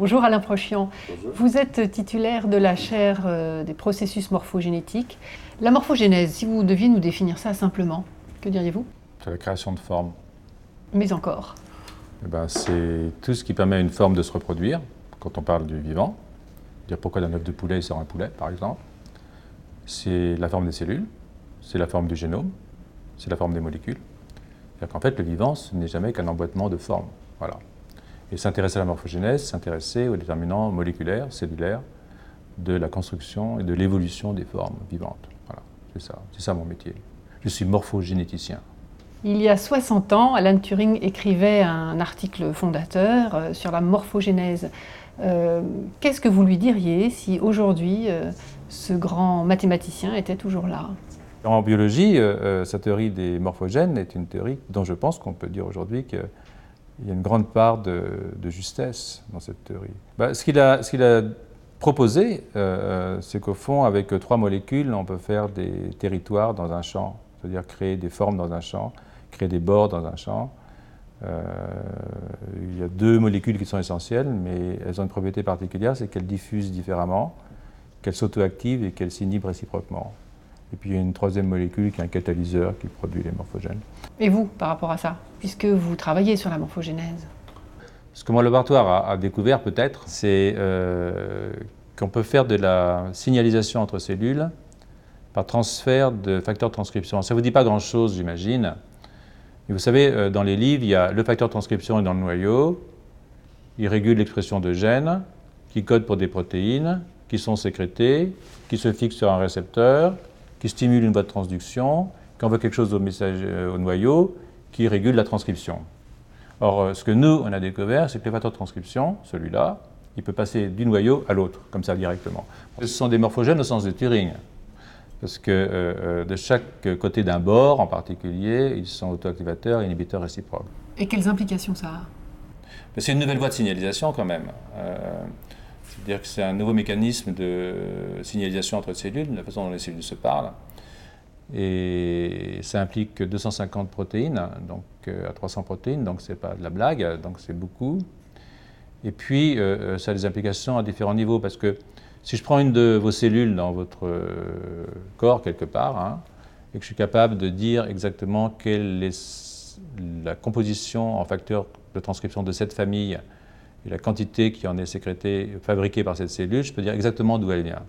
Bonjour Alain Prochian. Vous êtes titulaire de la chaire euh, des processus morphogénétiques. La morphogénèse, si vous deviez nous définir ça simplement, que diriez-vous? C'est la création de formes. Mais encore Eh ben, c'est tout ce qui permet à une forme de se reproduire, quand on parle du vivant. Dire pourquoi d'un œuf de poulet il sort un poulet, par exemple. C'est la forme des cellules, c'est la forme du génome, c'est la forme des molécules. C'est-à-dire qu'en fait, le vivant, ce n'est jamais qu'un emboîtement de formes. Voilà. Et s'intéresser à la morphogénèse, s'intéresser aux déterminants moléculaires, cellulaires, de la construction et de l'évolution des formes vivantes. Voilà, c'est ça, c'est ça mon métier. Je suis morphogénéticien. Il y a 60 ans, Alan Turing écrivait un article fondateur euh, sur la morphogénèse. Euh, qu'est-ce que vous lui diriez si aujourd'hui euh, ce grand mathématicien était toujours là? En biologie, sa théorie des morphogènes est une théorie dont je pense qu'on peut dire aujourd'hui que il y a une grande part de, justesse dans cette théorie. Bah, ce qu'il a, proposé, euh, c'est qu'au fond, avec trois molécules, on peut faire des territoires dans un champ, c'est-à-dire créer des formes dans un champ, créer des bords dans un champ. Euh, il y a deux molécules qui sont essentielles, mais elles ont une propriété particulière, c'est qu'elles diffusent différemment, qu'elles s'auto-activent et qu'elles s'inhibent réciproquement. Et puis il y a une troisième molécule qui est un catalyseur qui produit les morphogènes. Et vous, par rapport à ça, puisque vous travaillez sur la morphogénèse? Ce que mon laboratoire a, découvert peut-être, c'est euh, qu'on peut faire de la signalisation entre cellules par transfert de facteurs de transcription. Ça ne vous dit pas grand-chose, j'imagine. Mais vous savez, euh, dans les livres, il y a le facteur de transcription dans le noyau. Il régule l'expression de gènes qui codent pour des protéines qui sont sécrétées, qui se fixent sur un récepteur, qui stimule une voie de transduction, qui envoie quelque chose au, message, euh, au noyau, qui régule la transcription. Or, euh, ce que nous, on a découvert, c'est que le facteur de transcription, celui-là, il peut passer du noyau à l'autre, comme ça directement. Ce sont des morphogènes au sens de Turing, parce que euh, de chaque côté d'un bord en particulier, ils sont autoactivateurs et inhibiteurs réciproques. Et quelles implications ça a? C'est une nouvelle voie de signalisation quand même. C'est-à-dire que c'est un nouveau mécanisme de signalisation entre cellules, la façon dont les cellules se parlent. Et ça implique 250 protéines, donc euh, à 300 protéines, donc c'est pas de la blague, donc c'est beaucoup. Et puis, euh, euh, ça a des implications à différents niveaux, parce que si je prends une de vos cellules dans votre corps quelque part, hein, et que je suis capable de dire exactement quelle est la composition en facteurs de transcription de cette famille, et la quantité qui en est sécrétée, fabriquée par cette cellule, je peux dire exactement d'où elle vient.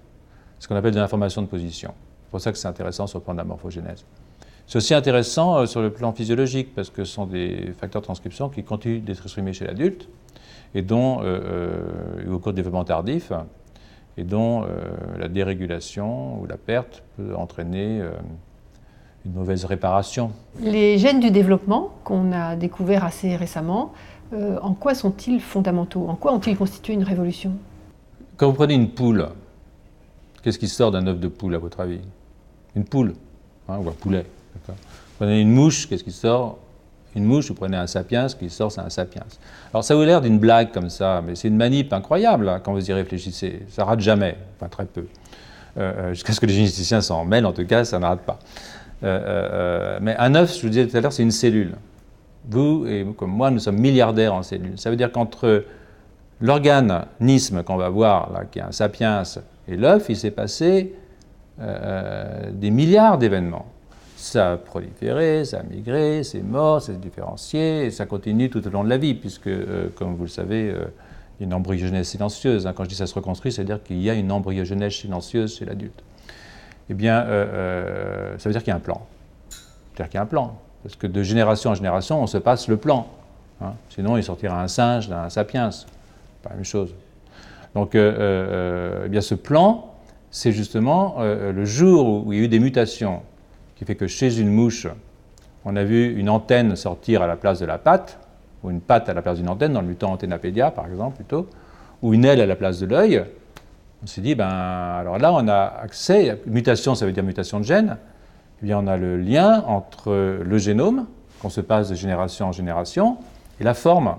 Ce qu'on appelle de l'information de position. C'est pour ça que c'est intéressant sur le plan de la morphogénèse. C'est aussi intéressant euh, sur le plan physiologique parce que ce sont des facteurs de transcription qui continuent d'être exprimés chez l'adulte et dont, euh, euh, au cours du développement tardif, et dont la dérégulation ou la perte peut entraîner une mauvaise réparation. Les gènes du développement qu'on a découverts assez récemment euh, en quoi sont-ils fondamentaux? En quoi ont-ils constitué une révolution? Quand vous prenez une poule, qu'est-ce qui sort d'un œuf de poule à votre avis? Une poule, hein, ou un poulet. Vous prenez une mouche, qu'est-ce qui sort? Une mouche, vous prenez un sapiens, ce qui sort, c'est un sapiens. Alors ça vous l'air d'une blague comme ça, mais c'est une manip incroyable hein, quand vous y réfléchissez. Ça rate jamais, enfin très peu. Euh, euh, jusqu'à ce que les généticiens s'en mêlent, en tout cas, ça ne rate pas. mais un œuf, je vous disais tout à l'heure, c'est une cellule. Vous et comme moi, nous sommes milliardaires en cellules. Ça veut dire qu'entre l'organisme qu'on va voir, là, qui est un sapiens, et l'œuf, il s'est passé euh, des milliards d'événements. Ça a proliféré, ça a migré, c'est mort, c'est différencié, et ça continue tout au long de la vie, puisque, euh, comme vous le savez, euh, il y a une embryogenèse silencieuse. Hein. Quand je dis ça se reconstruit, c'est-à-dire qu'il y a une embryogenèse silencieuse chez l'adulte. Eh bien, ça veut dire qu'il y a un plan. C'est-à-dire qu'il y a un plan. Parce que de génération en génération, on se passe le plan. Hein. Sinon, il sortira un singe d'un sapiens. Pas la même chose. Donc, euh, euh, euh, eh bien, ce plan, c'est justement le jour où il y a eu des mutations, qui fait que chez une mouche, on a vu une antenne sortir à la place de la patte, ou une patte à la place d'une antenne, dans le mutant Antennapédia, par exemple, plutôt, ou une aile à la place de l'œil. On s'est dit, ben, alors là, on a accès, mutation, ça veut dire mutation de gène, eh bien, on a le lien entre le génome, qu'on se passe de génération en génération, et la forme.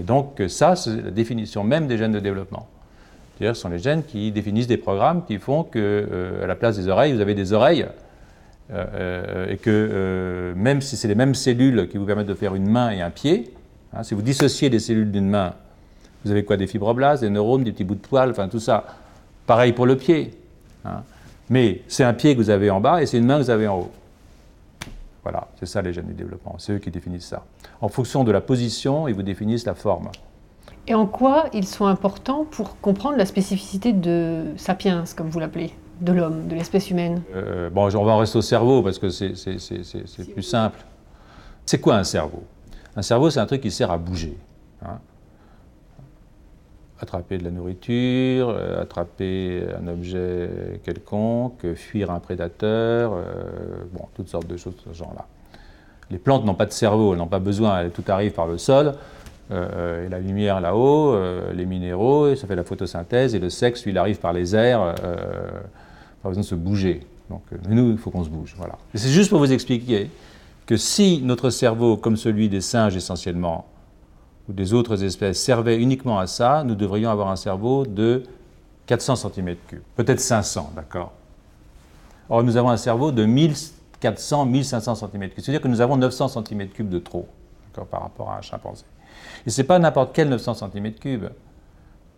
Et donc, ça, c'est la définition même des gènes de développement. C'est-à-dire, ce sont les gènes qui définissent des programmes qui font qu'à euh, la place des oreilles, vous avez des oreilles, euh, euh, et que même si c'est les mêmes cellules qui vous permettent de faire une main et un pied, hein, si vous dissociez les cellules d'une main, Vous avez quoi? Des fibroblastes, des neurones, des petits bouts de poils, enfin tout ça. Pareil pour le pied. hein. Mais c'est un pied que vous avez en bas et c'est une main que vous avez en haut. Voilà, c'est ça les gènes du développement. C'est eux qui définissent ça. En fonction de la position, ils vous définissent la forme. Et en quoi ils sont importants pour comprendre la spécificité de sapiens, comme vous l'appelez, de l'homme, de l'espèce humaine? Euh, bon, on va en rester au cerveau parce que c'est plus simple. C'est quoi un cerveau? Un cerveau, c'est un truc qui sert à bouger. hein. Attraper de la nourriture, euh, attraper un objet quelconque, fuir un prédateur, euh, bon, toutes sortes de choses de ce genre-là. Les plantes n'ont pas de cerveau, elles n'ont pas besoin, tout arrive par le sol, euh, et la lumière là-haut, les minéraux, et ça fait la photosynthèse, et le sexe, lui, il arrive par les airs, pas besoin de se bouger. Donc, nous, il faut qu'on se bouge. Voilà. C'est juste pour vous expliquer que si notre cerveau, comme celui des singes essentiellement, ou des autres espèces, servait uniquement à ça, nous devrions avoir un cerveau de 400 cm3, peut-être 500, d'accord Or, nous avons un cerveau de 1400, 1500 cm3, c'est-à-dire que nous avons 900 cm3 de trop par rapport à un chimpanzé. Et ce n'est pas n'importe quel 900 cm3.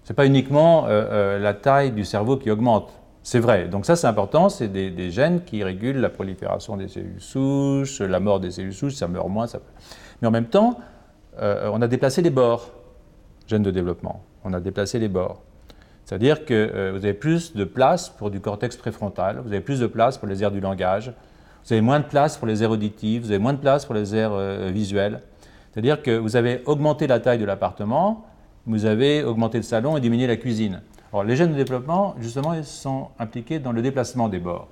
Ce n'est pas uniquement euh, euh, la taille du cerveau qui augmente. C'est vrai. Donc ça, c'est important. C'est des, des gènes qui régulent la prolifération des cellules souches, la mort des cellules souches, ça meurt moins. Ça... Mais en même temps, euh, on a déplacé les bords, gènes de développement. On a déplacé les bords. C'est-à-dire que euh, vous avez plus de place pour du cortex préfrontal, vous avez plus de place pour les aires du langage, vous avez moins de place pour les aires auditives, vous avez moins de place pour les aires euh, visuelles. C'est-à-dire que vous avez augmenté la taille de l'appartement, vous avez augmenté le salon et diminué la cuisine. Alors, les gènes de développement, justement, ils sont impliqués dans le déplacement des bords.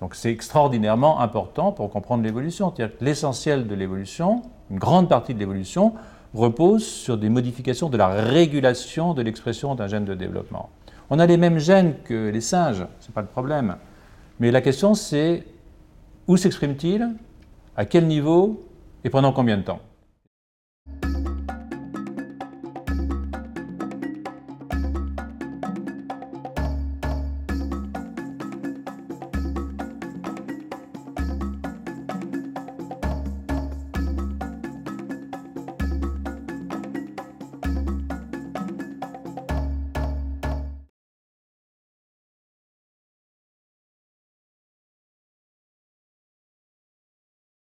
Donc, c'est extraordinairement important pour comprendre l'évolution. L'essentiel de l'évolution, une grande partie de l'évolution, repose sur des modifications de la régulation de l'expression d'un gène de développement. On a les mêmes gènes que les singes, ce n'est pas le problème. Mais la question, c'est où s'exprime-t-il, à quel niveau? Et pendant combien de temps?